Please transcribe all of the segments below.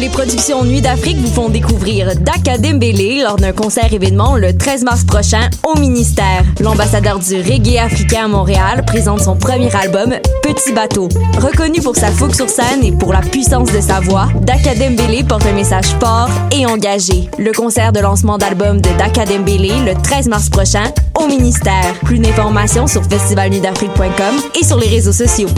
Les productions Nuit d'Afrique vous font découvrir Daka Dembélé lors d'un concert événement le 13 mars prochain au ministère. L'ambassadeur du reggae africain à Montréal présente son premier album Petit bateau. Reconnu pour sa fougue sur scène et pour la puissance de sa voix, Daka Dembélé porte un message fort et engagé. Le concert de lancement d'album de Daka Dembélé le 13 mars prochain au ministère. Plus d'informations sur festivalnuitdafrique.com et sur les réseaux sociaux.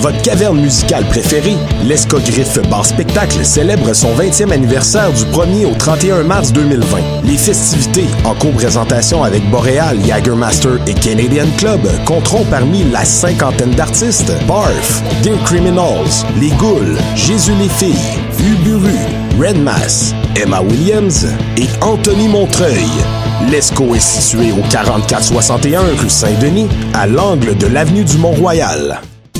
Votre caverne musicale préférée, l'Escogriffe Bar Spectacle, célèbre son 20e anniversaire du 1er au 31 mars 2020. Les festivités, en co-présentation avec Boreal, Jagermaster et Canadian Club, compteront parmi la cinquantaine d'artistes Barf, Dear Criminals, Les Ghouls, Jésus les filles, Uburu, Red Mass, Emma Williams et Anthony Montreuil. L'ESCO est situé au 4461 rue Saint-Denis, à l'angle de l'avenue du Mont-Royal.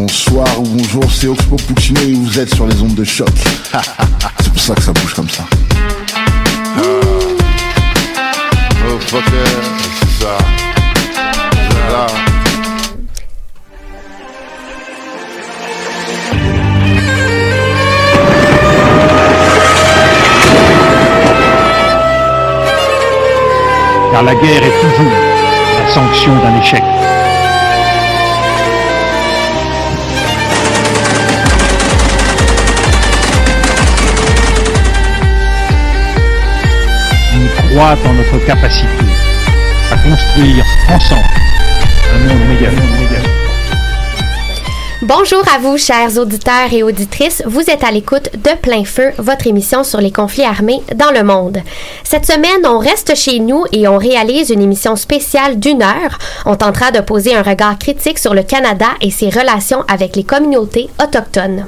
Bonsoir ou bonjour, c'est Oxpo Puccino et vous êtes sur les ondes de choc. c'est pour ça que ça bouge comme ça. Oh fucker, c'est ça. C'est là. Car la guerre est toujours la sanction d'un échec. Croit notre capacité à construire ensemble un monde. Bonjour à vous, chers auditeurs et auditrices. Vous êtes à l'écoute de Plein Feu, votre émission sur les conflits armés dans le monde. Cette semaine, on reste chez nous et on réalise une émission spéciale d'une heure. On tentera de poser un regard critique sur le Canada et ses relations avec les communautés autochtones.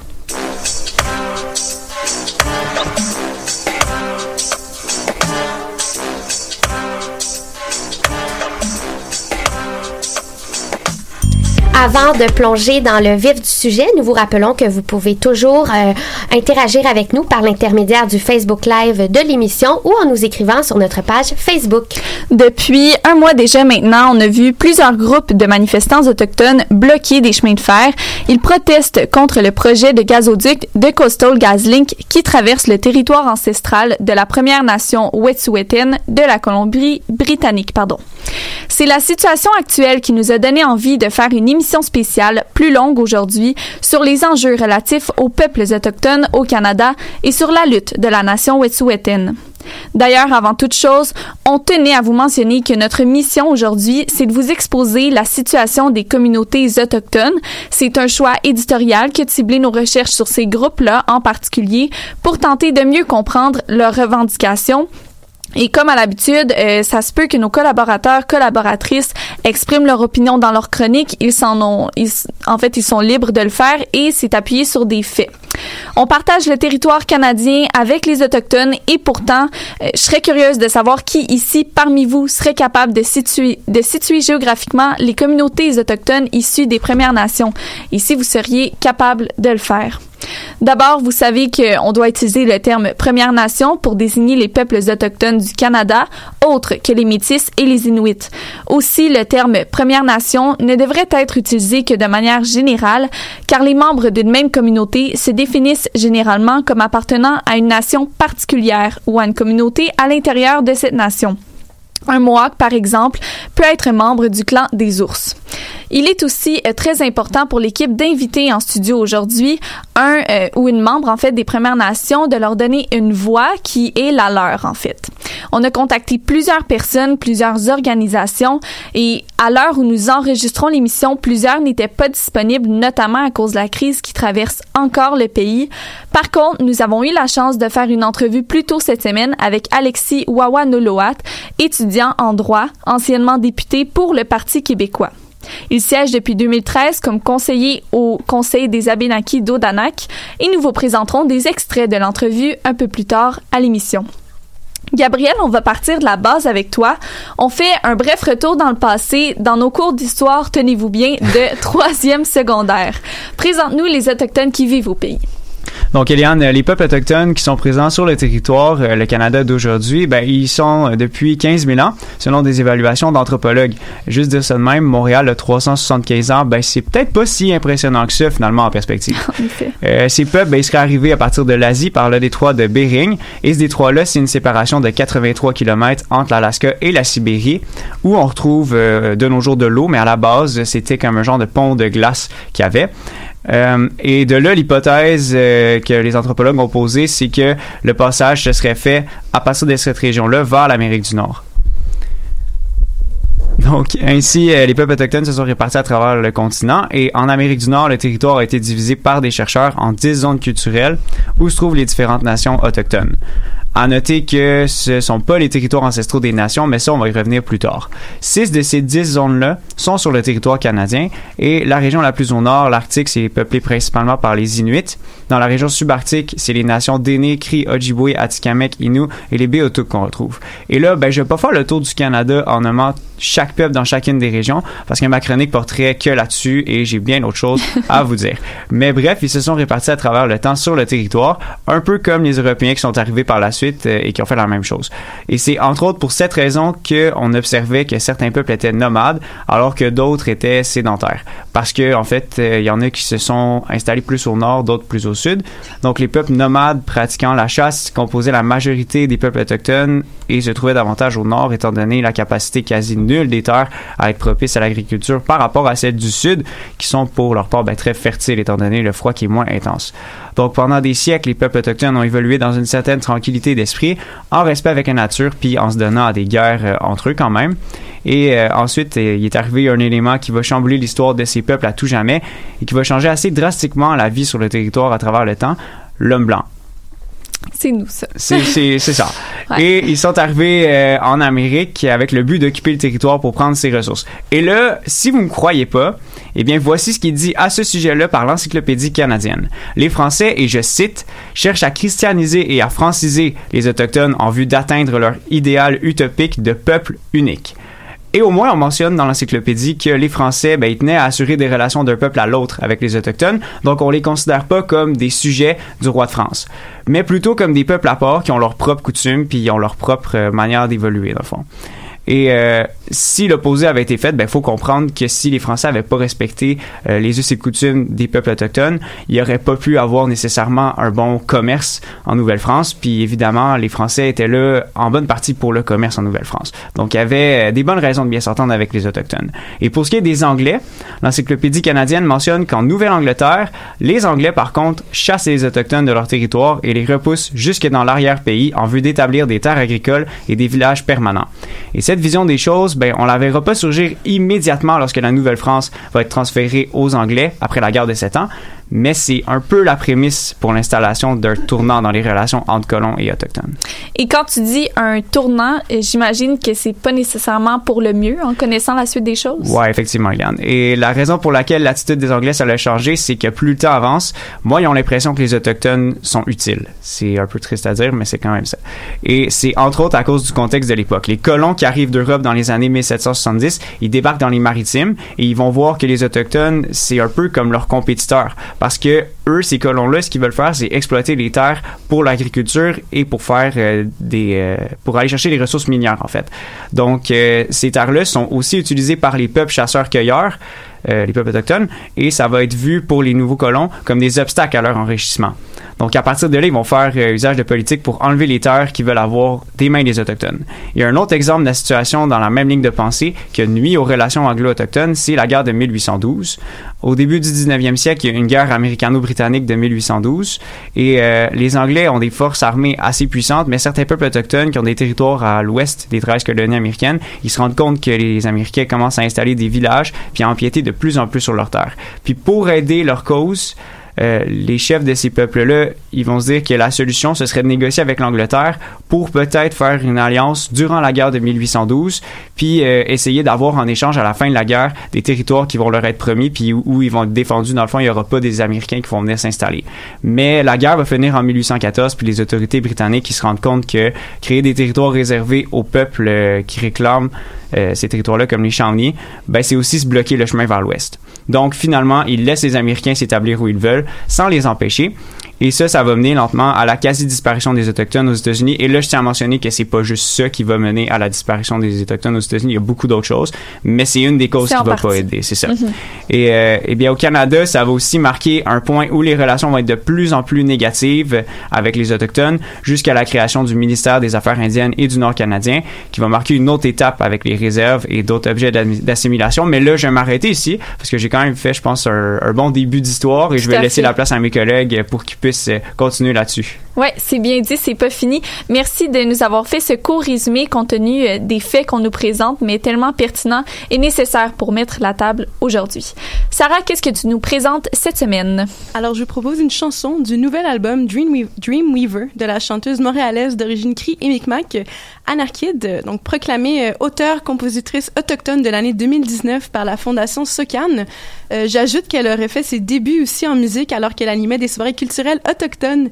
Avant de plonger dans le vif du sujet, nous vous rappelons que vous pouvez toujours euh, interagir avec nous par l'intermédiaire du Facebook Live de l'émission ou en nous écrivant sur notre page Facebook. Depuis un mois déjà maintenant, on a vu plusieurs groupes de manifestants autochtones bloquer des chemins de fer. Ils protestent contre le projet de gazoduc de Coastal GasLink qui traverse le territoire ancestral de la Première Nation Wet'suwet'en de la Colombie-Britannique. Pardon. C'est la situation actuelle qui nous a donné envie de faire une émission spéciale plus longue aujourd'hui sur les enjeux relatifs aux peuples autochtones au Canada et sur la lutte de la nation Wet'suwet'en. D'ailleurs, avant toute chose, on tenait à vous mentionner que notre mission aujourd'hui, c'est de vous exposer la situation des communautés autochtones. C'est un choix éditorial qui a ciblé nos recherches sur ces groupes-là en particulier pour tenter de mieux comprendre leurs revendications et comme à l'habitude, euh, ça se peut que nos collaborateurs, collaboratrices expriment leur opinion dans leur chronique. Ils s'en ont, en fait, ils sont libres de le faire et c'est appuyé sur des faits. On partage le territoire canadien avec les autochtones et pourtant, euh, je serais curieuse de savoir qui ici parmi vous serait capable de situer, de situer géographiquement les communautés autochtones issues des Premières Nations. Ici, vous seriez capable de le faire. D'abord, vous savez qu'on doit utiliser le terme Première Nation pour désigner les peuples autochtones du Canada, autres que les Métis et les Inuits. Aussi, le terme Première Nation ne devrait être utilisé que de manière générale, car les membres d'une même communauté se définissent généralement comme appartenant à une nation particulière ou à une communauté à l'intérieur de cette nation. Un Mohawk, par exemple, peut être membre du clan des ours. Il est aussi euh, très important pour l'équipe d'inviter en studio aujourd'hui un euh, ou une membre en fait des Premières Nations de leur donner une voix qui est la leur en fait. On a contacté plusieurs personnes, plusieurs organisations et à l'heure où nous enregistrons l'émission, plusieurs n'étaient pas disponibles notamment à cause de la crise qui traverse encore le pays. Par contre, nous avons eu la chance de faire une entrevue plus tôt cette semaine avec Alexis Wawanoloat, étudiant en droit, anciennement député pour le Parti québécois. Il siège depuis 2013 comme conseiller au Conseil des Abénakis d'Odanak et nous vous présenterons des extraits de l'entrevue un peu plus tard à l'émission. Gabriel, on va partir de la base avec toi. On fait un bref retour dans le passé, dans nos cours d'histoire, tenez-vous bien, de troisième secondaire. Présente-nous les Autochtones qui vivent au pays. Donc, Eliane, les peuples autochtones qui sont présents sur le territoire, euh, le Canada d'aujourd'hui, ben, ils sont euh, depuis 15 000 ans, selon des évaluations d'anthropologues. Juste dire ça de même, Montréal a 375 ans, ben, c'est peut-être pas si impressionnant que ça, finalement, en perspective. euh, ces peuples, ben, ils seraient arrivés à partir de l'Asie par le détroit de Bering, et ce détroit-là, c'est une séparation de 83 km entre l'Alaska et la Sibérie, où on retrouve euh, de nos jours de l'eau, mais à la base, c'était comme un genre de pont de glace qu'il y avait. Euh, et de là, l'hypothèse euh, que les anthropologues ont posée, c'est que le passage se serait fait à partir de cette région-là vers l'Amérique du Nord. Donc, ainsi, euh, les peuples autochtones se sont répartis à travers le continent et en Amérique du Nord, le territoire a été divisé par des chercheurs en 10 zones culturelles où se trouvent les différentes nations autochtones. À noter que ce sont pas les territoires ancestraux des nations, mais ça, on va y revenir plus tard. Six de ces dix zones-là sont sur le territoire canadien et la région la plus au nord, l'Arctique, c'est peuplé principalement par les Inuits. Dans la région subarctique, c'est les nations Déné, Cri, Ojibwe, Atikamekw, Innu et les Beothuk qu'on retrouve. Et là, ben, je vais pas faire le tour du Canada en nommant chaque peuple dans chacune des régions parce que ma chronique porterait que là-dessus et j'ai bien autre chose à vous dire. Mais bref, ils se sont répartis à travers le temps sur le territoire, un peu comme les Européens qui sont arrivés par la suite euh, et qui ont fait la même chose. Et c'est entre autres pour cette raison qu'on observait que certains peuples étaient nomades alors que d'autres étaient sédentaires. Parce que fait, euh, il y en a qui se sont installés plus au nord, d'autres plus au sud. Donc les peuples nomades pratiquant la chasse composaient la majorité des peuples autochtones et se trouvaient davantage au nord étant donné la capacité quasi nulle des terres à être propices à l'agriculture par rapport à celles du sud qui sont pour leur part ben, très fertiles étant donné le froid qui est moins intense. Donc pendant des siècles, les peuples autochtones ont évolué dans une certaine tranquillité d'esprit, en respect avec la nature, puis en se donnant à des guerres euh, entre eux quand même. Et euh, ensuite, euh, il est arrivé un élément qui va chambouler l'histoire de ces peuples à tout jamais et qui va changer assez drastiquement la vie sur le territoire à travers le temps, l'homme blanc. C'est nous, ça. C'est ça. Et ils sont arrivés euh, en Amérique avec le but d'occuper le territoire pour prendre ses ressources. Et là, si vous me croyez pas, eh bien, voici ce qui est dit à ce sujet-là par l'Encyclopédie canadienne. Les Français, et je cite, cherchent à christianiser et à franciser les Autochtones en vue d'atteindre leur idéal utopique de peuple unique. Et au moins, on mentionne dans l'encyclopédie que les Français, ben, ils tenaient à assurer des relations d'un peuple à l'autre avec les Autochtones, donc on les considère pas comme des sujets du roi de France, mais plutôt comme des peuples à part qui ont leurs propres coutumes puis ils ont leur propre euh, manière d'évoluer, dans le fond. Et euh, si l'opposé avait été fait, ben faut comprendre que si les Français avaient pas respecté euh, les us et coutumes des peuples autochtones, il n'y aurait pas pu avoir nécessairement un bon commerce en Nouvelle-France. Puis évidemment, les Français étaient là en bonne partie pour le commerce en Nouvelle-France. Donc il y avait euh, des bonnes raisons de bien s'entendre avec les autochtones. Et pour ce qui est des Anglais, l'encyclopédie canadienne mentionne qu'en Nouvelle-Angleterre, les Anglais par contre chassent les autochtones de leur territoire et les repoussent jusque dans l'arrière-pays en vue d'établir des terres agricoles et des villages permanents. Cette vision des choses, ben, on la verra pas surgir immédiatement lorsque la Nouvelle-France va être transférée aux Anglais après la guerre de Sept Ans, mais c'est un peu la prémisse pour l'installation d'un tournant dans les relations entre colons et autochtones. Et quand tu dis un tournant, euh, j'imagine que c'est pas nécessairement pour le mieux en connaissant la suite des choses? Ouais, effectivement, Yann. Et la raison pour laquelle l'attitude des Anglais ça a changé, c'est que plus le temps avance, moi, ils ont l'impression que les autochtones sont utiles. C'est un peu triste à dire, mais c'est quand même ça. Et c'est entre autres à cause du contexte de l'époque. Les colons qui arrivent d'Europe dans les années 1770, ils débarquent dans les maritimes et ils vont voir que les autochtones, c'est un peu comme leurs compétiteurs parce que eux, ces colons-là, ce qu'ils veulent faire, c'est exploiter les terres pour l'agriculture et pour faire euh, des, euh, pour aller chercher les ressources minières en fait. Donc euh, ces terres-là sont aussi utilisées par les peuples chasseurs-cueilleurs, les peuples autochtones, et ça va être vu pour les nouveaux colons comme des obstacles à leur enrichissement. Donc, à partir de là, ils vont faire euh, usage de politique pour enlever les terres qu'ils veulent avoir des mains des Autochtones. Il y a un autre exemple de la situation dans la même ligne de pensée qui nuit aux relations anglo-autochtones, c'est la guerre de 1812. Au début du 19e siècle, il y a une guerre américano-britannique de 1812 et euh, les Anglais ont des forces armées assez puissantes, mais certains peuples autochtones qui ont des territoires à l'ouest des 13 colonies américaines, ils se rendent compte que les Américains commencent à installer des villages puis à empiéter de plus en plus sur leurs terres. Puis pour aider leur cause, euh, les chefs de ces peuples-là, ils vont se dire que la solution, ce serait de négocier avec l'Angleterre pour peut-être faire une alliance durant la guerre de 1812, puis euh, essayer d'avoir en échange à la fin de la guerre des territoires qui vont leur être promis, puis où, ils vont être défendus. Dans le fond, il n'y aura pas des Américains qui vont venir s'installer. Mais la guerre va finir en 1814, puis les autorités britanniques qui se rendent compte que créer des territoires réservés aux peuples euh, qui réclament ces territoires-là, comme les Shawnee, ben c'est aussi se bloquer le chemin vers l'ouest. Donc finalement, ils laissent les Américains s'établir où ils veulent, sans les empêcher. Et ça, ça va mener lentement à la quasi-disparition des Autochtones aux États-Unis. Et là, je tiens à mentionner que c'est pas juste ça qui va mener à la disparition des Autochtones aux États-Unis. Il y a beaucoup d'autres choses, mais c'est une des causes qui va partie. pas aider. C'est ça. Mhm. Et, euh, eh bien, au Canada, ça va aussi marquer un point où les relations vont être de plus en plus négatives avec les Autochtones, jusqu'à la création du ministère des Affaires indiennes et du Nord canadien, qui va marquer une autre étape avec les réserves et d'autres objets d'assimilation. Mais là, je vais m'arrêter ici, parce que j'ai quand même fait, je pense, un, un bon début d'histoire, et je vais laisser fait. la place à mes collègues pour qu'ils puissent euh, continuer là-dessus. Ouais, c'est bien dit, c'est pas fini. Merci de nous avoir fait ce court résumé compte tenu euh, des faits qu'on nous présente, mais tellement pertinent et nécessaire pour mettre la table aujourd'hui. Sarah, qu'est-ce que tu nous présentes cette semaine? Alors, je vous propose une chanson du nouvel album Dreamwe- Dreamweaver de la chanteuse montréalaise d'origine Cree et Micmac, Anarchid, donc proclamée euh, auteure-compositrice autochtone de l'année 2019 par la Fondation SOCAN. Euh, J'ajoute qu'elle aurait fait ses débuts aussi en musique alors qu'elle animait des soirées culturelles autochtones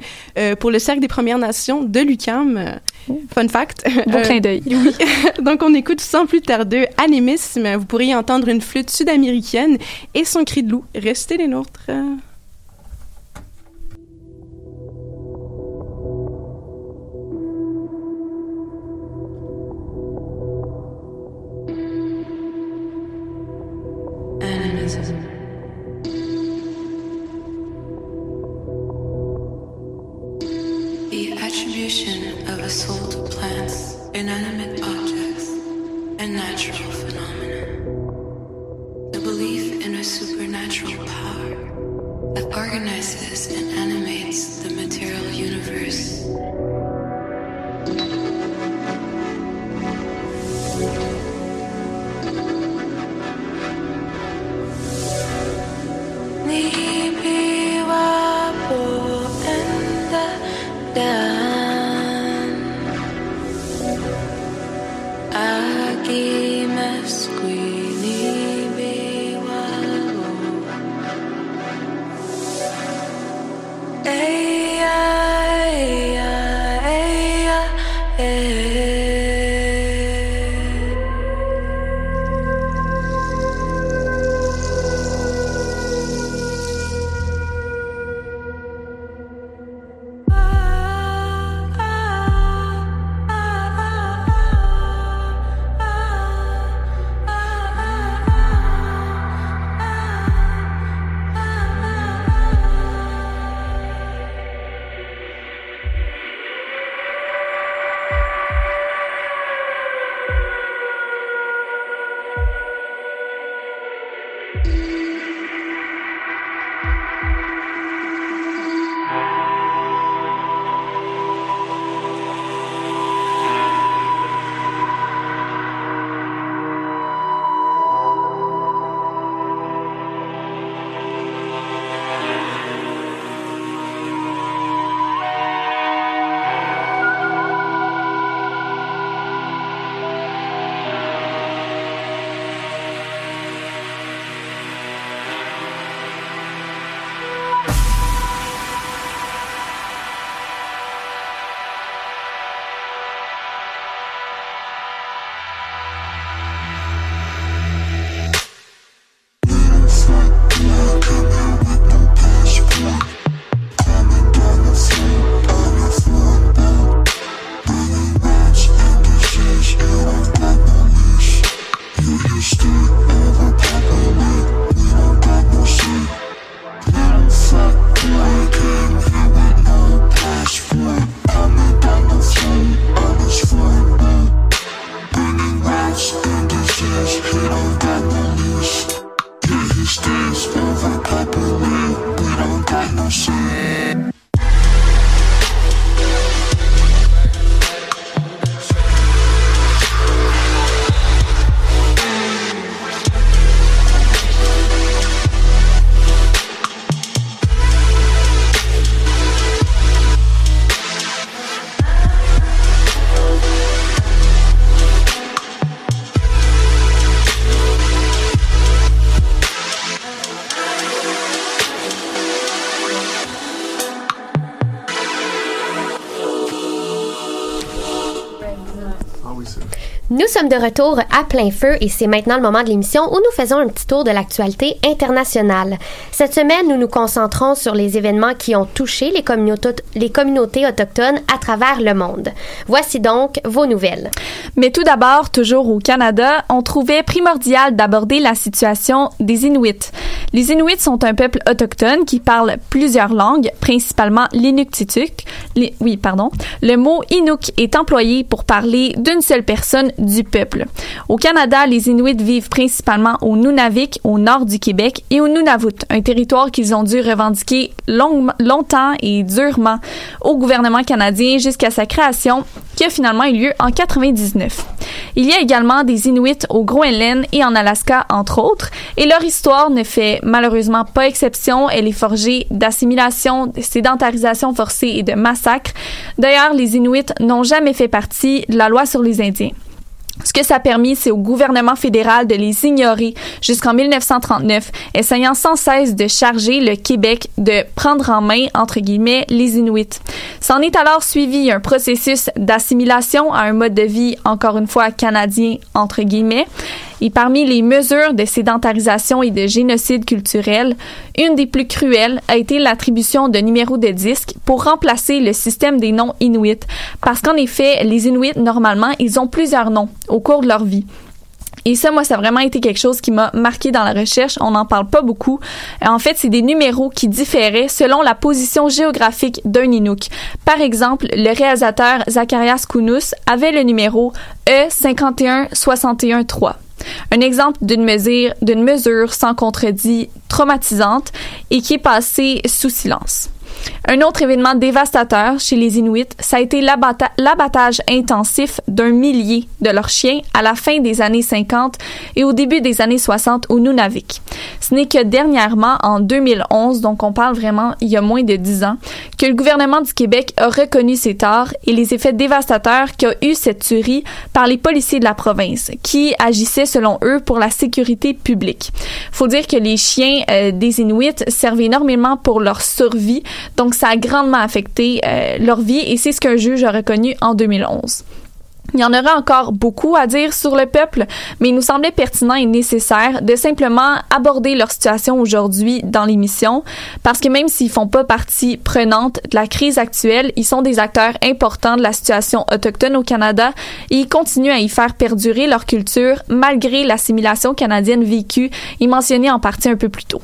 pour le Cercle des Premières Nations de l'UQAM. Fun fact. Beau clin d'œil. Oui. Donc, on écoute sans plus tarder Animisme. Vous pourriez entendre une flûte sud-américaine et son cri de loup. Restez les nôtres. Animism. That organizes and animates the material Nous sommes de retour à plein feu et c'est maintenant le moment de l'émission où nous faisons un petit tour de l'actualité internationale. Cette semaine, nous nous concentrons sur les événements qui ont touché les, communautés, les communautés autochtones à travers le monde. Voici donc vos nouvelles. Mais tout d'abord, toujours au Canada, on trouvait primordial d'aborder la situation des Inuits. Les Inuits sont un peuple autochtone qui parle plusieurs langues, principalement l'inuktitut. Oui, pardon. Le mot Inuk est employé pour parler d'une seule personne du peuple. Au Canada, les Inuits vivent principalement au Nunavik, au nord du Québec, et au Nunavut, un territoire qu'ils ont dû revendiquer long- longtemps et durement au gouvernement canadien jusqu'à sa création, qui a finalement eu lieu en 99. Il y a également des Inuits au Groenland et en Alaska, entre autres, et leur histoire ne fait malheureusement pas exception. Elle est forgée d'assimilation, de sédentarisation forcée et de massacres. D'ailleurs, les Inuits n'ont jamais fait partie de la loi sur les Indiens. Ce que ça a permis, c'est au gouvernement fédéral de les ignorer jusqu'en 1939, essayant sans cesse de charger le Québec de prendre en main, entre guillemets, les Inuits. S'en est alors suivi un processus d'assimilation à un mode de vie, encore une fois, canadien, entre guillemets. Et parmi les mesures de sédentarisation et de génocide culturel, une des plus cruelles a été l'attribution de numéros de disques pour remplacer le système des noms inuits. Parce qu'en effet, les Inuits, normalement, ils ont plusieurs noms au cours de leur vie. Et ça, moi, ça a vraiment été quelque chose qui m'a marqué dans la recherche. On n'en parle pas beaucoup. En fait, c'est des numéros qui différaient selon la position géographique d'un Inuk. Par exemple, le réalisateur Zacharias Kounous avait le numéro E E51613. Un exemple d'une mesure, mesure sans contredit traumatisante et qui est passée sous silence. Un autre événement dévastateur chez les Inuits, ça a été l'abattage intensif d'un millier de leurs chiens à la fin des années 50 et au début des années 60 au Nunavik. Ce n'est que dernièrement, en 2011, donc on parle vraiment il y a moins de 10 ans, que le gouvernement du Québec a reconnu ces torts et les effets dévastateurs qu'a eu cette tuerie par les policiers de la province, qui agissaient selon eux pour la sécurité publique. Faut dire que les chiens euh, des Inuits servent énormément pour leur survie, donc ça a grandement affecté euh, leur vie et c'est ce qu'un juge a reconnu en 2011. Il y en aura encore beaucoup à dire sur le peuple, mais il nous semblait pertinent et nécessaire de simplement aborder leur situation aujourd'hui dans l'émission, parce que même s'ils font pas partie prenante de la crise actuelle, ils sont des acteurs importants de la situation autochtone au Canada et ils continuent à y faire perdurer leur culture malgré l'assimilation canadienne vécue et mentionnée en partie un peu plus tôt.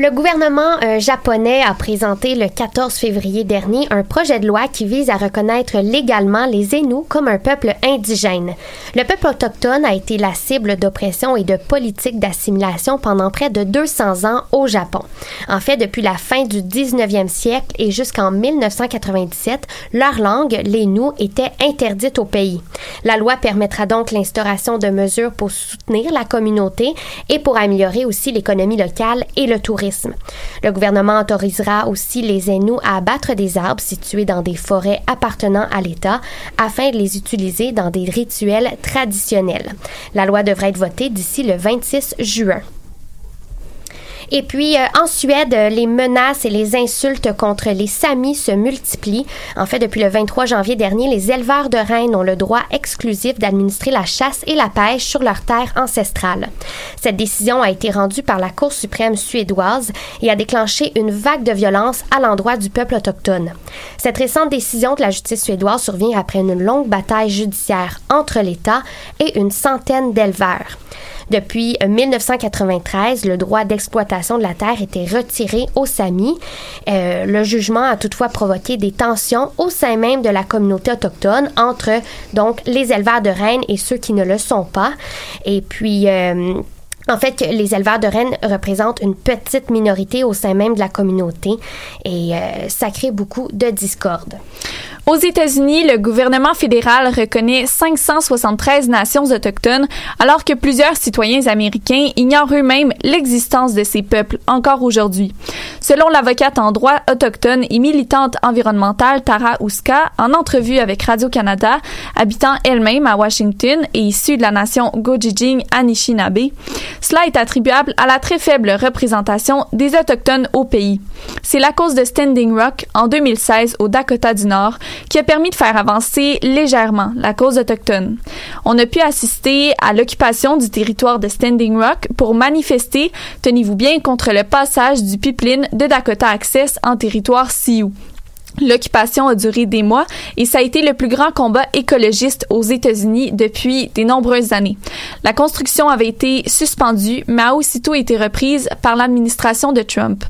Le gouvernement euh, japonais a présenté le 14 février dernier un projet de loi qui vise à reconnaître légalement les Inuits comme un peuple indigène. Le peuple autochtone a été la cible d'oppression et de politiques d'assimilation pendant près de 200 ans au Japon. En fait, depuis la fin du 19e siècle et jusqu'en 1997, leur langue, l'Inu, était interdite au pays. La loi permettra donc l'instauration de mesures pour soutenir la communauté et pour améliorer aussi l'économie locale et le tourisme. Le gouvernement autorisera aussi les Inuits à abattre des arbres situés dans des forêts appartenant à l'État afin de les utiliser dans des rituels traditionnels. La loi devrait être votée d'ici le 26 juin. Et puis, euh, en Suède, les menaces et les insultes contre les Samis se multiplient. En fait, depuis le 23 janvier dernier, les éleveurs de rennes ont le droit exclusif d'administrer la chasse et la pêche sur leurs terres ancestrales. Cette décision a été rendue par la Cour suprême suédoise et a déclenché une vague de violence à l'endroit du peuple autochtone. Cette récente décision de la justice suédoise survient après une longue bataille judiciaire entre l'État et une centaine d'éleveurs. Depuis 1993, le droit d'exploitation de la terre était retiré aux Samis. Euh, le jugement a toutefois provoqué des tensions au sein même de la communauté autochtone entre donc les éleveurs de rennes et ceux qui ne le sont pas. Et puis euh, en fait, les éleveurs de rennes représentent une petite minorité au sein même de la communauté et euh, ça crée beaucoup de discorde. Aux États-Unis, le gouvernement fédéral reconnaît 573 nations autochtones, alors que plusieurs citoyens américains ignorent eux-mêmes l'existence de ces peuples encore aujourd'hui. Selon l'avocate en droit autochtone et militante environnementale Tara Ouska, en entrevue avec Radio-Canada, habitant elle-même à Washington et issue de la nation Gojijing Anishinaabe, cela est attribuable à la très faible représentation des Autochtones au pays. C'est la cause de Standing Rock en 2016 au Dakota du Nord qui a permis de faire avancer légèrement la cause autochtone. On a pu assister à l'occupation du territoire de Standing Rock pour manifester, tenez-vous bien, contre le passage du pipeline de Dakota Access en territoire Sioux. L'occupation a duré des mois et ça a été le plus grand combat écologiste aux États-Unis depuis des nombreuses années. La construction avait été suspendue, mais a aussitôt été reprise par l'administration de Trump.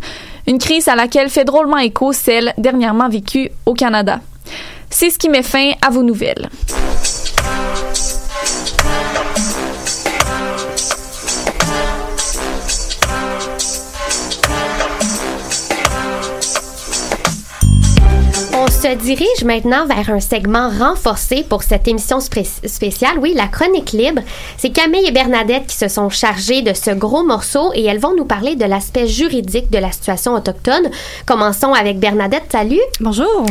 Une crise à laquelle fait drôlement écho celle dernièrement vécue au Canada. C'est ce qui met fin à vos nouvelles. Se dirige maintenant vers un segment renforcé pour cette émission spéciale. Oui, la chronique libre. C'est Camille et Bernadette qui se sont chargées de ce gros morceau et elles vont nous parler de l'aspect juridique de la situation autochtone. Commençons avec Bernadette. Salut. Bonjour.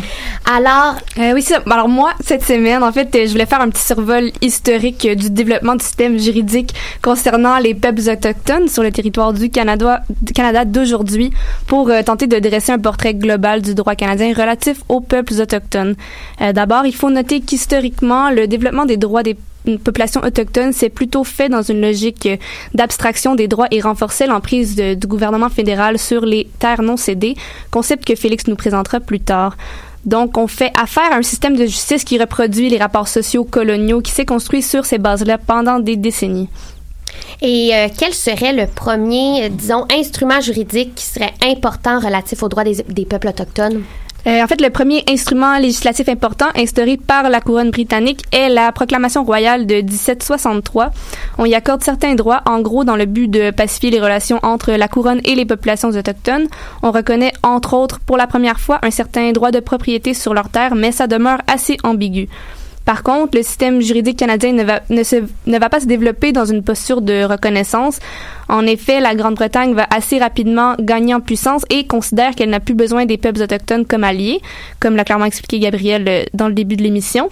Alors, Euh, oui, ça. Alors moi, cette semaine, en fait, je voulais faire un petit survol historique euh, du développement du système juridique concernant les peuples autochtones sur le territoire du Canada, du Canada d'aujourd'hui pour euh, tenter de dresser un portrait global du droit canadien relatif aux peuples autochtones. Euh, D'abord, il faut noter qu'historiquement, le développement des droits des populations autochtones s'est plutôt fait dans une logique d'abstraction des droits et renforçait l'emprise du gouvernement fédéral sur les terres non cédées, concept que Félix nous présentera plus tard. Donc, on fait affaire à un système de justice qui reproduit les rapports sociaux coloniaux qui s'est construit sur ces bases-là pendant des décennies. et euh, quel serait le premier, disons, instrument juridique qui serait important relatif aux droits des peuples autochtones? Euh, en fait, le premier instrument législatif important instauré par la couronne britannique est la proclamation royale de 1763. On y accorde certains droits, en gros, dans le but de pacifier les relations entre la couronne et les populations autochtones. On reconnaît, entre autres, pour la première fois, un certain droit de propriété sur leurs terres, mais ça demeure assez ambigu. Par contre, le système juridique canadien ne va, ne, se- ne va pas se développer dans une posture de reconnaissance. En effet, la Grande-Bretagne va assez rapidement gagner en puissance et considère qu'elle n'a plus besoin des peuples autochtones comme alliés, comme l'a clairement expliqué Gabriel euh, dans le début de l'émission.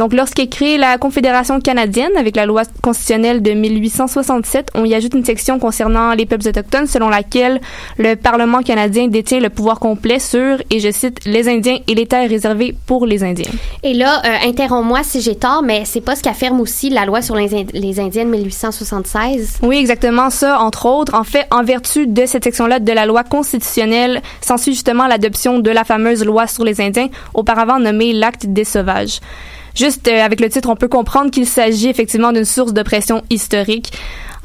Donc, lorsqu'est créée la Confédération canadienne avec la loi constitutionnelle de 1867, on y ajoute une section concernant les peuples autochtones selon laquelle le Parlement canadien détient le pouvoir complet sur, et je cite, les Indiens et les terres réservées pour les Indiens. Et là, euh, interromps-moi si j'ai tort, mais c'est pas ce qu'affirme aussi la loi sur les, Ind- les Indiens de 1876? Oui, exactement ça, entre autres. En fait, en vertu de cette section-là de la loi constitutionnelle, s'ensuit justement l'adoption de la fameuse loi sur les Indiens, auparavant nommée l'Acte des sauvages. Juste euh, avec le titre, on peut comprendre qu'il s'agit effectivement d'une source de pression historique.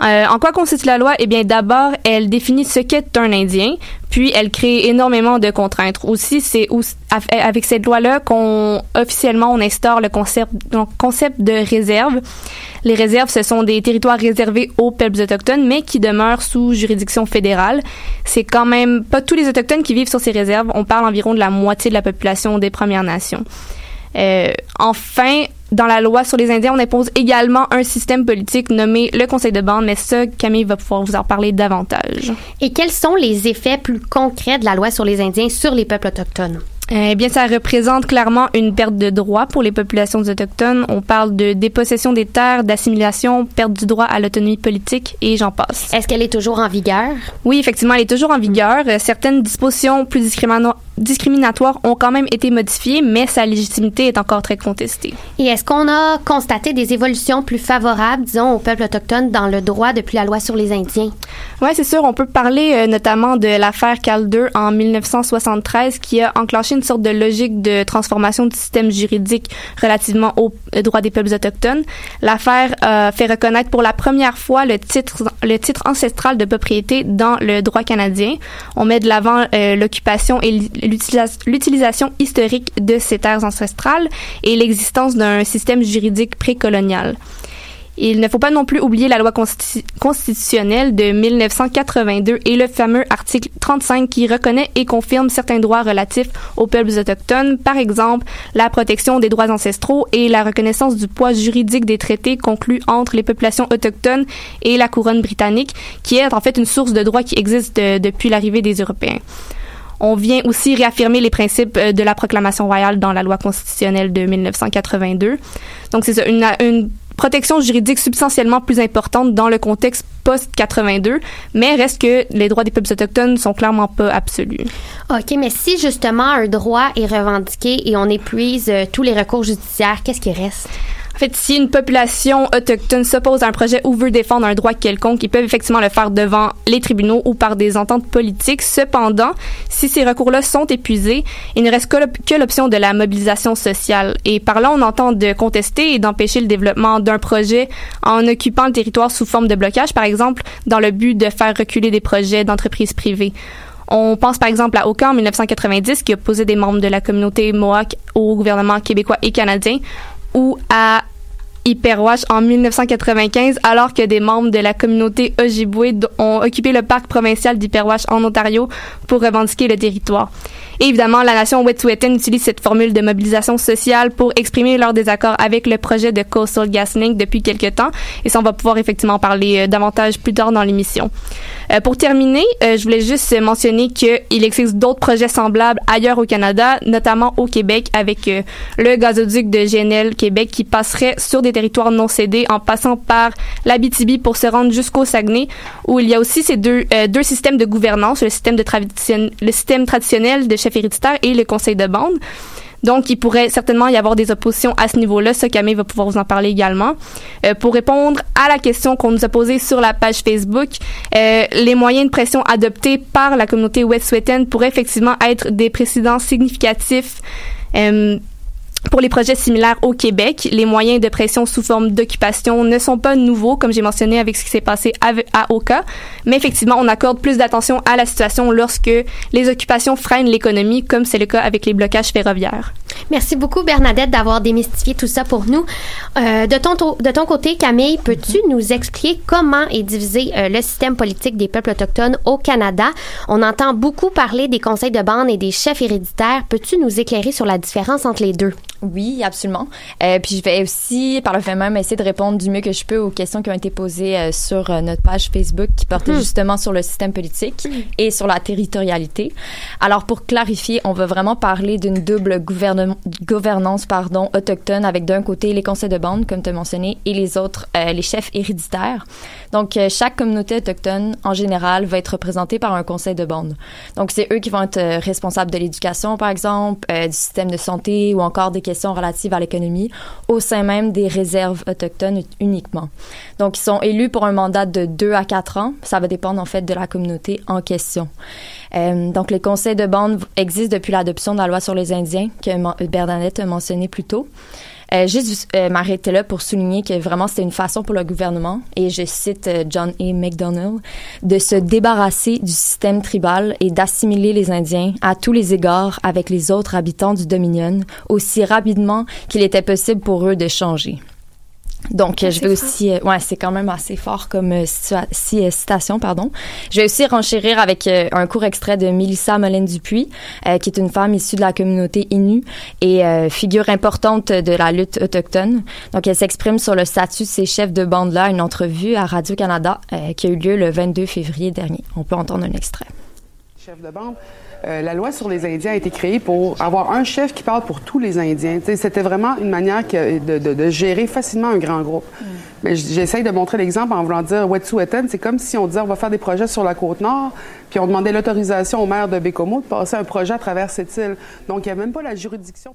Euh, en quoi consiste la loi? Eh bien, d'abord, elle définit ce qu'est un Indien, puis elle crée énormément de contraintes. Aussi, c'est af- avec cette loi-là qu'on officiellement on instaure le concept, concept de réserve. Les réserves, ce sont des territoires réservés aux peuples autochtones, mais qui demeurent sous juridiction fédérale. C'est quand même pas tous les autochtones qui vivent sur ces réserves. On parle environ de la moitié de la population des Premières Nations. Euh, enfin, dans la loi sur les Indiens, on impose également un système politique nommé le Conseil de bande, mais ça, Camille va pouvoir vous en parler davantage. Et quels sont les effets plus concrets de la loi sur les Indiens sur les peuples autochtones? Eh bien, ça représente clairement une perte de droits pour les populations autochtones. On parle de dépossession des terres, d'assimilation, perte du droit à l'autonomie politique et j'en passe. Est-ce qu'elle est toujours en vigueur? Oui, effectivement, elle est toujours en vigueur. Euh, Certaines dispositions plus discrimino- discriminatoires ont quand même été modifiées, mais sa légitimité est encore très contestée. Et est-ce qu'on a constaté des évolutions plus favorables, disons, aux peuples autochtones dans le droit depuis la loi sur les Indiens? Oui, c'est sûr. On peut parler euh, notamment de l'affaire Calder en 1973 qui a enclenché une sorte de logique de transformation du système juridique relativement aux euh, droits des peuples autochtones. L'affaire euh, fait reconnaître pour la première fois le titre, le titre ancestral de propriété dans le droit canadien. On met de l'avant euh, l'occupation et l'utilisation historique de ces terres ancestrales et l'existence d'un système juridique précolonial. Il ne faut pas non plus oublier la loi constitu- constitutionnelle de 1982 et le fameux article 35 qui reconnaît et confirme certains droits relatifs aux peuples autochtones, par exemple la protection des droits ancestraux et la reconnaissance du poids juridique des traités conclus entre les populations autochtones et la couronne britannique, qui est en fait une source de droit qui existe euh, depuis l'arrivée des Européens. On vient aussi réaffirmer les principes euh, de la proclamation royale dans la loi constitutionnelle de 1982. Donc c'est une, une protection juridique substantiellement plus importante dans le contexte post-82, mais reste que les droits des peuples autochtones sont clairement pas absolus. OK, mais si justement un droit est revendiqué et on épuise euh, tous les recours judiciaires, qu'est-ce qui reste? En fait, si une population autochtone s'oppose à un projet ou veut défendre un droit quelconque, ils peuvent effectivement le faire devant les tribunaux ou par des ententes politiques. Cependant, si ces recours-là sont épuisés, il ne reste que l'op- que l'option de la mobilisation sociale. Et par là, on entend de contester et d'empêcher le développement d'un projet en occupant le territoire sous forme de blocage, par exemple, dans le but de faire reculer des projets d'entreprises privées. On pense par exemple à Oka en 1990 qui opposait des membres de la communauté Mohawk au gouvernement québécois et canadien ou à Hyperwash en 1995 alors que des membres de la communauté Ojibwe ont occupé le parc provincial d'Hyperwash en Ontario pour revendiquer le territoire. Évidemment, la nation Wet'suwet'en utilise cette formule de mobilisation sociale pour exprimer leur désaccord avec le projet de Coastal GasLink depuis quelque temps. Et ça, on va pouvoir effectivement en parler euh, davantage plus tard dans l'émission. Euh, pour terminer, euh, je voulais juste mentionner qu'il existe d'autres projets semblables ailleurs au Canada, notamment au Québec, avec euh, le gazoduc de GNL Québec qui passerait sur des territoires non cédés en passant par l'Abitibi pour se rendre jusqu'au Saguenay, où il y a aussi ces deux, euh, deux systèmes de gouvernance, le système, de le système traditionnel de chef héréditaire et le conseil de bande. Donc, il pourrait certainement y avoir des oppositions à ce niveau-là. Ça, Camille va pouvoir vous en parler également. Euh, pour répondre à la question qu'on nous a posée sur la page Facebook, euh, les moyens de pression adoptés par la communauté Wet'suwet'en pourraient effectivement être des précédents significatifs euh, pour les projets similaires au Québec, les moyens de pression sous forme d'occupation ne sont pas nouveaux, comme j'ai mentionné avec ce qui s'est passé à, à Oka, mais effectivement, on accorde plus d'attention à la situation lorsque les occupations freinent l'économie, comme c'est le cas avec les blocages ferroviaires. Merci beaucoup, Bernadette, d'avoir démystifié tout ça pour nous. Euh, de, ton, to- de ton côté, Camille, peux-tu nous expliquer comment est divisé euh, le système politique des peuples autochtones au Canada? On entend beaucoup parler des conseils de bande et des chefs héréditaires. Peux-tu nous éclairer sur la différence entre les deux? Oui, absolument. Euh, puis je vais aussi, par le fait même, essayer de répondre du mieux que je peux aux questions qui ont été posées euh, sur euh, notre page Facebook qui portait Mhm. justement sur le système politique et sur la territorialité. Alors, pour clarifier, on va vraiment parler d'une double gouvernance pardon, autochtone avec d'un côté les conseils de bande, comme tu as mentionné, et les autres, euh, les chefs héréditaires. Donc, euh, chaque communauté autochtone, en général, va être représentée par un conseil de bande. Donc, c'est eux qui vont être euh, responsables de l'éducation, par exemple, euh, du système de santé ou encore des questions relatives à l'économie au sein même des réserves autochtones uniquement. Donc, ils sont élus pour un mandat de 2 à 4 ans. Ça va dépendre, en fait, de la communauté en question. Donc, les conseils de bande existent depuis l'adoption de la loi sur les Indiens que Bernadette a mentionné plus tôt. Euh, juste euh, m'arrêter là pour souligner que vraiment c'était une façon pour le gouvernement, et je cite euh, John A. McDonnell, de se débarrasser du système tribal et d'assimiler les Indiens à tous les égards avec les autres habitants du Dominion aussi rapidement qu'il était possible pour eux de changer. Donc, euh, je vais aussi, euh, ouais, c'est quand même assez fort comme euh, si, euh, citation, pardon. Je vais aussi renchérir avec euh, un court extrait de Mélissa Molène Dupuis, euh, qui est une femme issue de la communauté Innu et euh, figure importante de la lutte autochtone. Donc, elle s'exprime sur le statut de ces chefs de bande-là, une entrevue à Radio-Canada euh, qui a eu lieu le 22 février dernier. On peut entendre un extrait. chef de bande. Euh, la loi sur les Indiens a été créée pour avoir un chef qui parle pour tous les Indiens. C'était vraiment une manière de, de- de gérer facilement un grand groupe. Mais j- j'essaye de montrer l'exemple en voulant dire Wet'suwet'en, c'est comme si on disait on va faire des projets sur la côte nord, puis on demandait l'autorisation au maire de Bécomo de passer un projet à travers cette île. Donc il n'y a même pas la juridiction.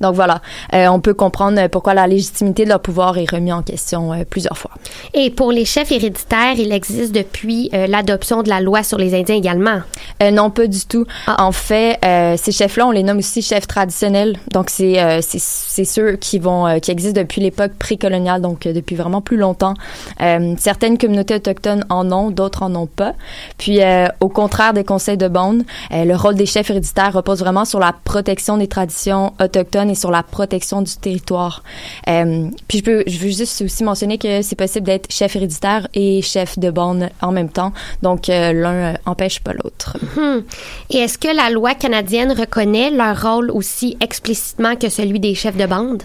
Donc voilà, Euh, on peut comprendre pourquoi la légitimité de leur pouvoir est remise en question euh, plusieurs fois. Et pour les chefs héréditaires, il existe depuis euh, l'adoption de la loi sur les Indiens également? Euh, non, pas du tout. En fait, euh, ces chefs-là, on les nomme aussi chefs traditionnels. Donc, c'est euh, c'est ceux qui vont euh, qui existent depuis l'époque précoloniale, donc euh, depuis vraiment plus longtemps. Euh, certaines communautés autochtones en ont, d'autres en ont pas. Puis, euh, au contraire des conseils de bande, euh, le rôle des chefs héréditaires repose vraiment sur la protection des traditions autochtones et sur la protection du territoire. Euh, puis, je peux, je veux juste aussi mentionner que c'est possible d'être chef héréditaire et chef de bande en même temps. Donc, euh, l'un euh, empêche pas l'autre. Hmm. Et est-ce que la loi canadienne reconnaît leur rôle aussi explicitement que celui des chefs de bande?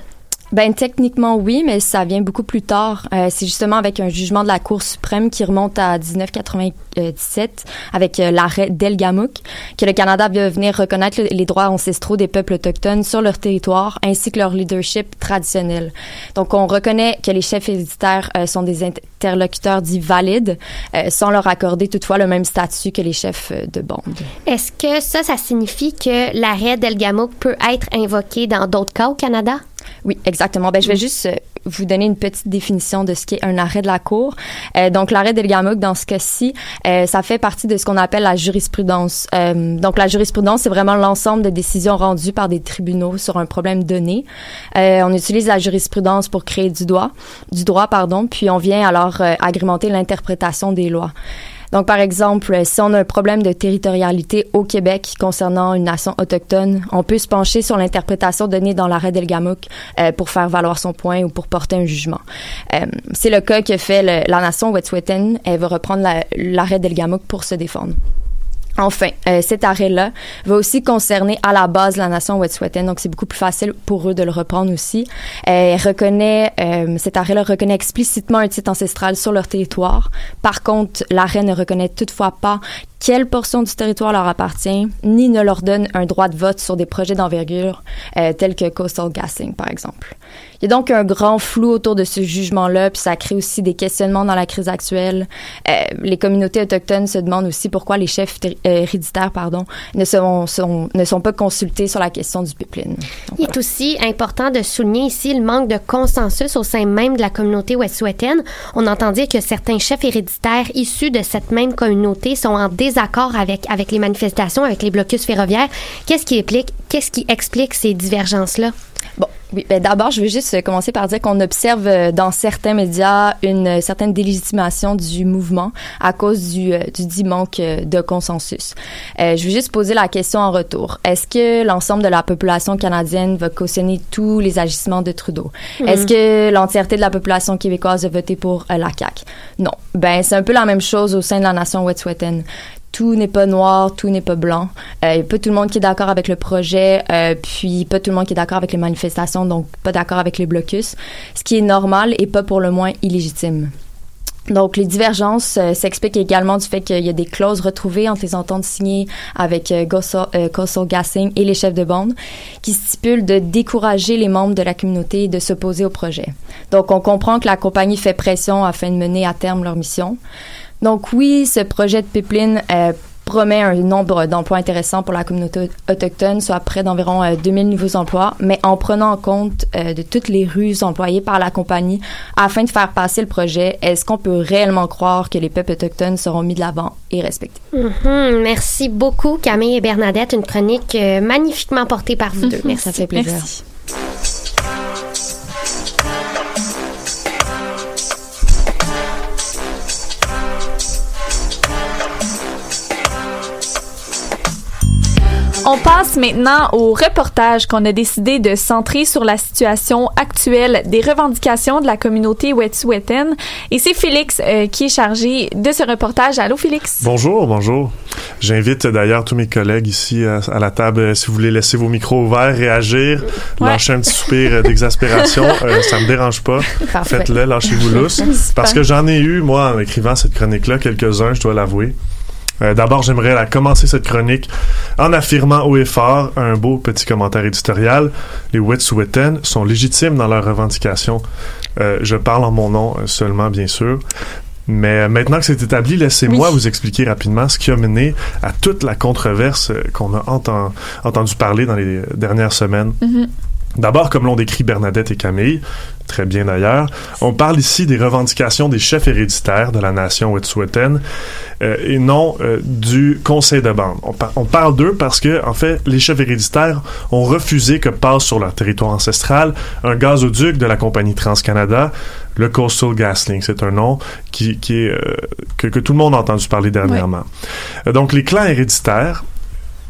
Ben techniquement oui, mais ça vient beaucoup plus tard. Euh, c'est justement avec un jugement de la Cour suprême qui remonte à 1997 avec euh, l'arrêt d'Elgamook que le Canada va venir reconnaître le- les droits ancestraux des peuples autochtones sur leur territoire ainsi que leur leadership traditionnel. Donc on reconnaît que les chefs héréditaires euh, sont des interlocuteurs dits valides euh, sans leur accorder toutefois le même statut que les chefs de bande. Est-ce que ça, ça signifie que l'arrêt d'Elgamook peut être invoqué dans d'autres cas au Canada? Oui, exactement. Ben, je vais juste euh, vous donner une petite définition de ce qu'est un arrêt de la Cour. Euh, donc, l'arrêt d'Elgamook, dans ce cas-ci, euh, ça fait partie de ce qu'on appelle la jurisprudence. Euh, donc, la jurisprudence, c'est vraiment l'ensemble de décisions rendues par des tribunaux sur un problème donné. Euh, on utilise la jurisprudence pour créer du droit, du droit, pardon, puis on vient alors euh, agrémenter l'interprétation des lois. Donc, par exemple, si on a un problème de territorialité au Québec concernant une nation autochtone, on peut se pencher sur l'interprétation donnée dans l'arrêt d'Elgamook euh, pour faire valoir son point ou pour porter un jugement. Euh, c'est le cas que fait la nation Wet'suwet'en. Elle va reprendre la- l'arrêt d'Elgamook pour se défendre. Enfin, euh, cet arrêt-là va aussi concerner à la base la nation Wet'suwet'en, donc c'est beaucoup plus facile pour eux de le reprendre aussi. Euh, reconnaît, euh, cet arrêt-là reconnaît explicitement un titre ancestral sur leur territoire. Par contre, l'arrêt ne reconnaît toutefois pas quelle portion du territoire leur appartient, ni ne leur donne un droit de vote sur des projets d'envergure euh, tels que Coastal Gasing, par exemple. Il y a donc un grand flou autour de ce jugement-là, puis ça crée aussi des questionnements dans la crise actuelle. Euh, les communautés autochtones se demandent aussi pourquoi les chefs euh, héréditaires pardon, ne, sont, sont- ne sont pas consultés sur la question du pipeline. Il est aussi important de souligner ici le manque de consensus au sein même de la communauté wet'suwet'en. On entend dire que certains chefs héréditaires issus de cette même communauté sont en désaccord avec, avec les manifestations, avec les blocus ferroviaires. Qu'est-ce qui explique, qu'est-ce qui explique ces divergences-là? Bon, oui, ben d'abord, je veux juste euh, commencer par dire qu'on observe euh, dans certains médias une euh, certaine délégitimation du mouvement à cause du, euh, du dit manque de consensus. Je veux juste poser la question en retour. Est-ce que l'ensemble de la population canadienne va cautionner tous les agissements de Trudeau? Mhm. Est-ce que l'entièreté de la population québécoise a voté pour la CAQ? Non. Ben, c'est un peu la même chose au sein de la nation Wet'suwet'en tout n'est pas noir, tout n'est pas blanc. A pas tout le monde qui est d'accord avec le projet, euh, puis pas tout le monde qui est d'accord avec les manifestations, donc pas d'accord avec les blocus, ce qui est normal et pas pour le moins illégitime. Donc, les divergences euh, s'expliquent également du fait qu'il y a des clauses retrouvées entre les ententes signées avec euh, Coastal euh, Gasing et les chefs de bande qui stipulent de décourager les membres de la communauté de s'opposer au projet. Donc, on comprend que la compagnie fait pression afin de mener à terme leur mission. Donc, oui, ce projet de pipeline euh, promet un nombre d'emplois intéressants pour la communauté autochtone, soit près d'environ euh, 2000 nouveaux emplois, mais en prenant en compte euh, de toutes les ruses employées par la compagnie afin de faire passer le projet, est-ce qu'on peut réellement croire que les peuples autochtones seront mis de l'avant et respectés? Mhm. Merci beaucoup, Camille et Bernadette. Une chronique euh, magnifiquement portée par vous deux. Merci. Ça fait plaisir. Merci. On passe maintenant au reportage qu'on a décidé de centrer sur la situation actuelle des revendications de la communauté Wet'suwet'en. Et c'est Félix euh, qui est chargé de ce reportage. Allô, Félix? Bonjour, bonjour. J'invite d'ailleurs tous mes collègues ici à, à la table, euh, si vous voulez laisser vos micros ouverts, réagir, Ouais. lâcher un petit soupir euh, d'exaspération, euh, ça me dérange pas. Faites-le, lâchez-vous lousse. Parce que j'en ai eu, moi, en écrivant cette chronique-là, quelques-uns, je dois l'avouer. Euh, D'abord, j'aimerais la commencer cette chronique en affirmant haut et fort un beau petit commentaire éditorial. Les Wet'suwet'en sont légitimes dans leurs revendications. Euh, je parle en mon nom euh, seulement, bien sûr. Mais maintenant que c'est établi, laissez-moi vous expliquer rapidement ce qui a mené à toute la controverse qu'on a enten- entendu parler dans les dernières semaines. Mhm. D'abord, comme l'ont décrit Bernadette et Camille, très bien d'ailleurs, on parle ici des revendications des chefs héréditaires de la nation Wet'suwet'en euh, et non euh, du conseil de bande. On, par- on parle d'eux parce que, en fait, les chefs héréditaires ont refusé que passe sur leur territoire ancestral un gazoduc de la compagnie TransCanada, le Coastal GasLink. C'est un nom qui, qui est, euh, que, que tout le monde a entendu parler dernièrement. Euh, Donc, les clans héréditaires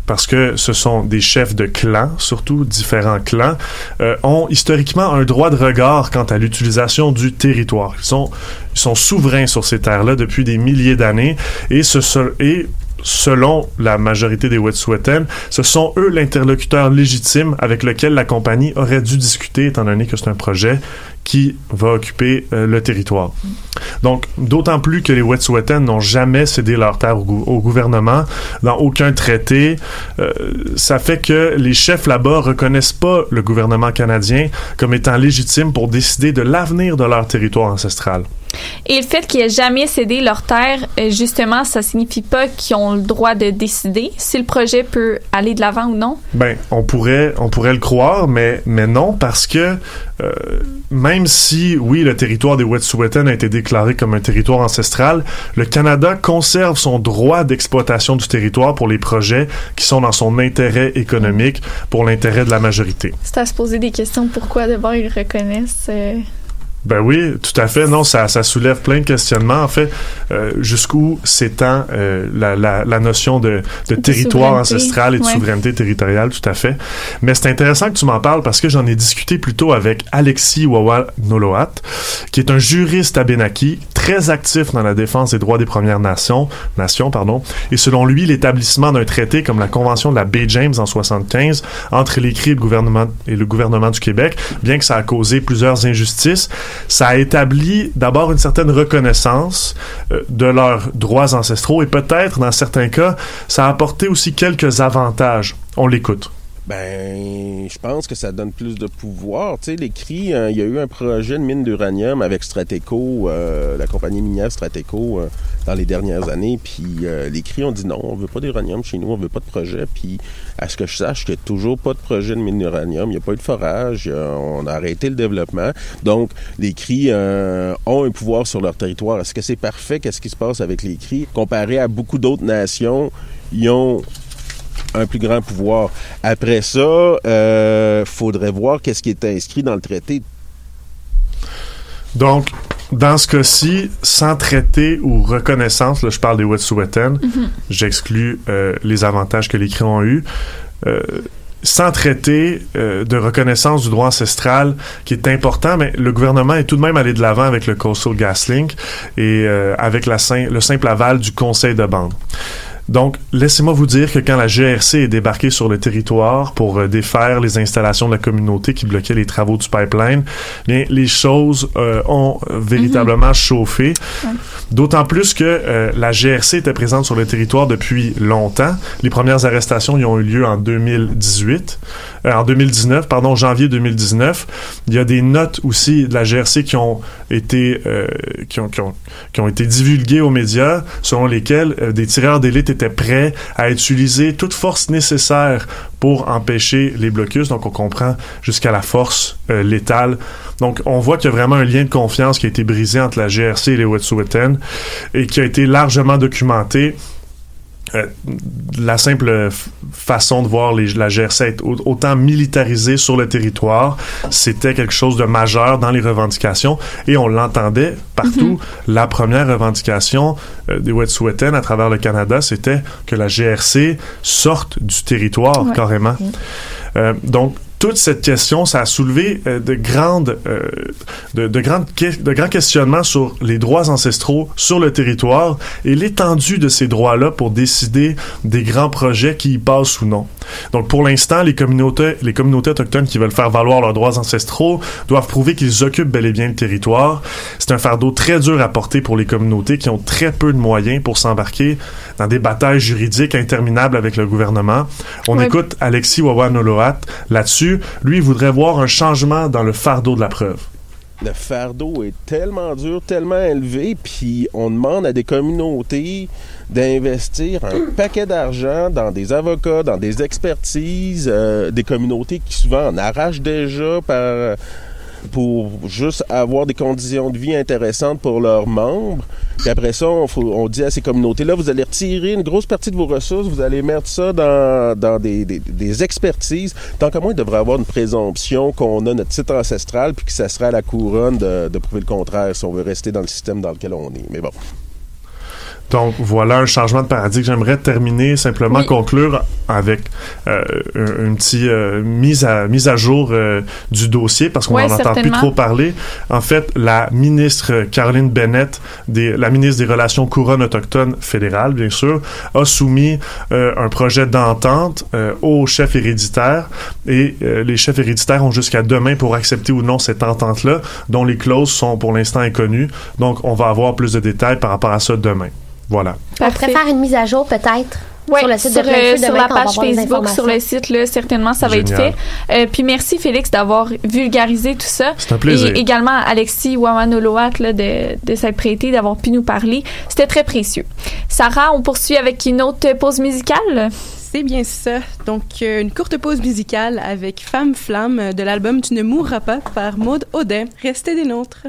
parce que ce sont des chefs de clans, surtout différents clans, euh, ont historiquement un droit de regard quant à l'utilisation du territoire. Ils sont, souverains sur ces terres-là depuis des milliers d'années et, et selon la majorité des Wet'suwet'en, ce sont eux l'interlocuteur légitime avec lequel la compagnie aurait dû discuter, étant donné que c'est un projet qui va occuper euh, le territoire. Donc, d'autant plus que les Wet'suwet'en n'ont jamais cédé leur terre au, gou- au gouvernement dans aucun traité. Euh, ça fait que les chefs là-bas reconnaissent pas le gouvernement canadien comme étant légitime pour décider de l'avenir de leur territoire ancestral. Et le fait qu'ils aient jamais cédé leur terre, euh, justement, ça signifie pas qu'ils ont le droit de décider si le projet peut aller de l'avant ou non? Ben, on pourrait, on pourrait le croire, mais, mais non, parce que euh, même si, oui, le territoire des Wet'suwet'en a été déclaré comme un territoire ancestral, le Canada conserve son droit d'exploitation du territoire pour les projets qui sont dans son intérêt économique, pour l'intérêt de la majorité. C'est à se poser des questions. Pourquoi d'abord ils reconnaissent euh, Ben oui, tout à fait. Non, ça, ça soulève plein de questionnements. En fait, euh, jusqu'où s'étend euh, la, la, la notion de, de De territoire ancestral et de ouais. souveraineté territoriale, tout à fait. Mais c'est intéressant que tu m'en parles parce que j'en ai discuté plutôt avec Alexis Wawa Noloat, qui est un juriste abénaki très actif dans la défense des droits des Premières Nations, nations pardon. Et selon lui, l'établissement d'un traité comme la Convention de la Baie James en 75 entre les CRI et le gouvernement, et le gouvernement du Québec, bien que ça a causé plusieurs injustices, ça a établi d'abord une certaine reconnaissance euh, de leurs droits ancestraux et peut-être, dans certains cas, ça a apporté aussi quelques avantages. On l'écoute. Ben, je pense que ça donne plus de pouvoir. Tu sais, les cris, euh, il y a eu un projet de mine d'uranium avec Strateco, euh, la compagnie minière Strateco, euh, dans les dernières années. Puis euh, les cris ont dit non, on veut pas d'uranium chez nous, on veut pas de projet. Puis à ce que je sache, il n'y a toujours pas de projet de mine d'uranium, il n'y a pas eu de forage, on a arrêté le développement. Donc, les cris euh, ont un pouvoir sur leur territoire. Est-ce que c'est parfait? Qu'est-ce qui se passe avec les cris? Comparé à beaucoup d'autres nations, ils ont un plus grand pouvoir. Après ça, euh, faudrait voir qu'est-ce qui est inscrit dans le traité. Donc, dans ce cas-ci, sans traité ou reconnaissance, là, je parle des Wet'suwet'en, Mhm. j'exclus euh, les avantages que les CRI ont eus. Euh, sans traité euh, de reconnaissance du droit ancestral, qui est important, mais le gouvernement est tout de même allé de l'avant avec le Coastal GasLink et euh, avec la le simple aval du Conseil de bande. Donc, laissez-moi vous dire que quand la GRC est débarquée sur le territoire pour euh, défaire les installations de la communauté qui bloquaient les travaux du pipeline, bien, les choses euh, ont euh, véritablement chauffé. D'autant plus que euh, la GRC était présente sur le territoire depuis longtemps. Les premières arrestations y ont eu lieu en 2018, euh, en 2019, pardon, janvier 2019. Il y a des notes aussi de la GRC qui ont été euh, qui, ont, qui, ont, qui ont été divulguées aux médias, selon lesquelles des tireurs d'élite étaient prêts à utiliser toute force nécessaire pour empêcher les blocus. Donc on comprend jusqu'à la force euh, létale. Donc on voit qu'il y a vraiment un lien de confiance qui a été brisé entre la GRC et les Wet'suwet'en et qui a été largement documenté. Euh, la simple façon de voir les, la GRC être au- autant militarisée sur le territoire, c'était quelque chose de majeur dans les revendications et on l'entendait partout. La première revendication euh, des Wet'suwet'en à travers le Canada, c'était que la GRC sorte du territoire Ouais. carrément. Euh, donc toute cette question, ça a soulevé euh, de grandes, euh, de, grands questionnements sur les droits ancestraux sur le territoire et l'étendue de ces droits-là pour décider des grands projets qui y passent ou non. Donc, pour l'instant, les communautés, les communautés autochtones qui veulent faire valoir leurs droits ancestraux doivent prouver qu'ils occupent bel et bien le territoire. C'est un fardeau très dur à porter pour les communautés qui ont très peu de moyens pour s'embarquer dans des batailles juridiques interminables avec le gouvernement. On Ouais. écoute Alexis Wawa-Noloat là-dessus. Lui, il voudrait voir un changement dans le fardeau de la preuve. Le fardeau est tellement dur, tellement élevé, puis on demande à des communautés d'investir un paquet d'argent dans des avocats, dans des expertises, euh, des communautés qui souvent en arrachent déjà par pour juste avoir des conditions de vie intéressantes pour leurs membres. Puis après ça, on, dit à ces communautés-là, vous allez retirer une grosse partie de vos ressources, vous allez mettre ça dans, dans des, des- des expertises. Tant qu'à moins, il devrait avoir une présomption qu'on a notre titre ancestral, puis que ça serait à la couronne de, de prouver le contraire si on veut rester dans le système dans lequel on est. Mais bon. Donc voilà un changement de paradigme. J'aimerais terminer simplement Oui. conclure avec euh, un, un petit euh, mise à mise à jour euh, du dossier parce qu'on Ouais, n'en entend plus trop parler. En fait, la ministre Caroline Bennett, des, la ministre des Relations couronnes autochtones fédérales, bien sûr, a soumis euh, un projet d'entente euh, aux chefs héréditaires et euh, les chefs héréditaires ont jusqu'à demain pour accepter ou non cette entente-là, dont les clauses sont pour l'instant inconnues. Donc, on va avoir plus de détails par rapport à ça demain. Voilà. On pourrait faire une mise à jour peut-être Ouais, sur le site sur, de Plein euh, sur la page Facebook, sur le site, là, certainement, ça va Génial. être fait. Euh, puis merci, Félix, d'avoir vulgarisé tout ça. C'est un plaisir. Et également Alexis Wawanoloat là, de, de s'être prêté, d'avoir pu nous parler. C'était très précieux. Sarah, on poursuit avec une autre pause musicale? C'est bien ça. Donc, euh, une courte pause musicale avec Femme Flamme de l'album Tu ne mourras pas par Maude Audet. Restez des nôtres.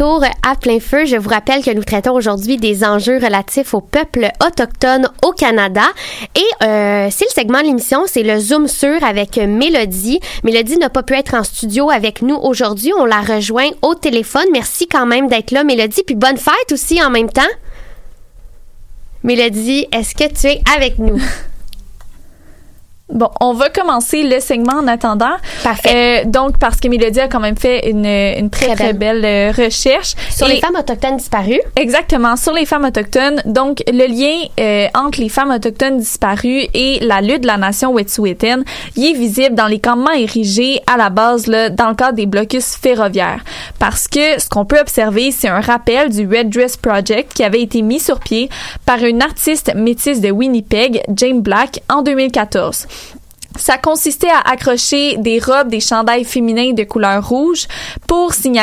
À plein feu, je vous rappelle que nous traitons aujourd'hui des enjeux relatifs aux peuples autochtones au Canada. Et euh, c'est le segment de l'émission, c'est le Zoom sur avec Mélodie. Mélodie n'a pas pu être en studio avec nous aujourd'hui. On la rejoint au téléphone. Merci quand même d'être là, Mélodie. Puis bonne fête aussi en même temps. Mélodie, est-ce que tu es avec nous? Bon, on va commencer le segment en attendant. Parfait. Euh, donc, parce que Mélodie a quand même fait une, une très, très, belle, euh, recherche. Sur les femmes autochtones disparues. Exactement, sur les femmes autochtones. Donc, le lien euh, entre les femmes autochtones disparues et la lutte de la nation wet'suwet'en, il est visible dans les campements érigés à la base, là, dans le cadre des blocus ferroviaires. Parce que ce qu'on peut observer, c'est un rappel du Red Dress Project qui avait été mis sur pied par une artiste métisse de Winnipeg, Jane Black, en 2014. Ça consistait à accrocher des robes, des chandails féminins de couleur rouge pour signaler